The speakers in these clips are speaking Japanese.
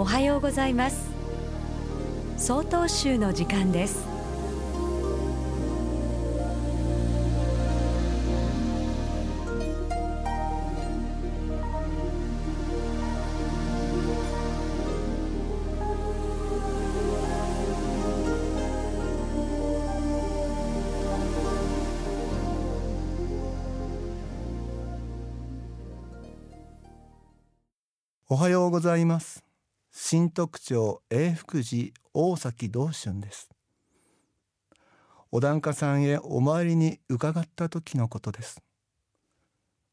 おはようございます。総統集の時間です。おはようございます。新特徴永福寺大崎道春です。お檀家さんへお参りに伺った時のことです。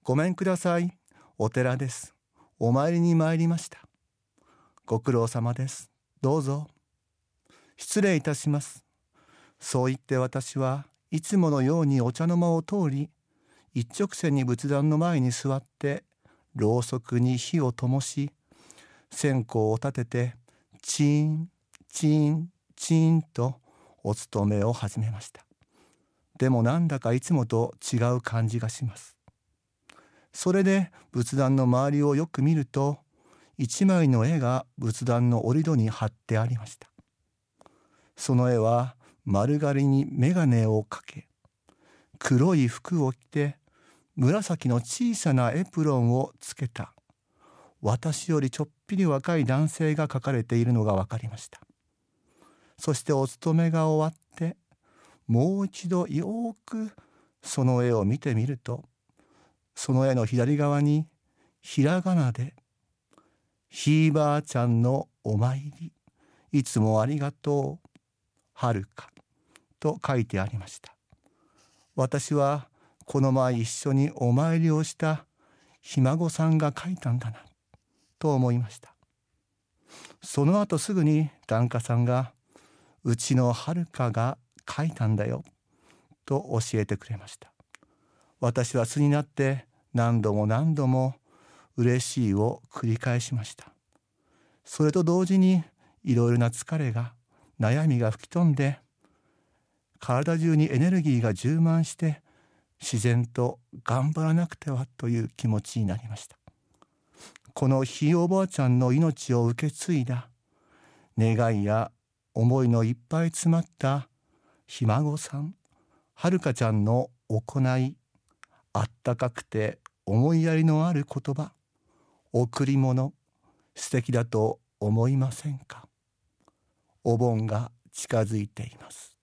ごめんください。お寺です。お参りに参りました。ご苦労様です。どうぞ。失礼いたします。そう言って私はいつものようにお茶の間を通り一直線に仏壇の前に座ってろうそくに火を灯し線香を立ててチーンチーンチンとお勤めを始めました。でもなんだかいつもと違う感じがします。それで仏壇の周りをよく見ると一枚の絵が仏壇の折戸に貼ってありました。その絵は丸刈りに眼鏡をかけ黒い服を着て紫の小さなエプロンをつけた。私よりちょっぴり若い男性が描かれているのが分かりました。そしてお勤めが終わってもう一度よくその絵を見てみるとその絵の左側にひらがなで「ひいばあちゃんのお参りいつもありがとうはるか」と書いてありました。私はこの前一緒にお参りをしたひ孫さんが書いたんだな。と思いました。その後すぐに檀家さんが「うちのはるかが書いたんだよ」と教えてくれました。私は素になって何度も何度も嬉しいを繰り返しました。それと同時にいろいろな疲れが悩みが吹き飛んで体中にエネルギーが充満して自然と頑張らなくてはという気持ちになりました。このひいおばあちゃんの命を受け継いだ。願いや思いのいっぱい詰まったひ孫さん。はるかちゃんの行いあったかくて思いやりのある言葉。贈り物素敵だと思いませんか？お盆が近づいています。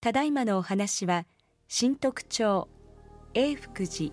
ただいまのお話は新特徴永福寺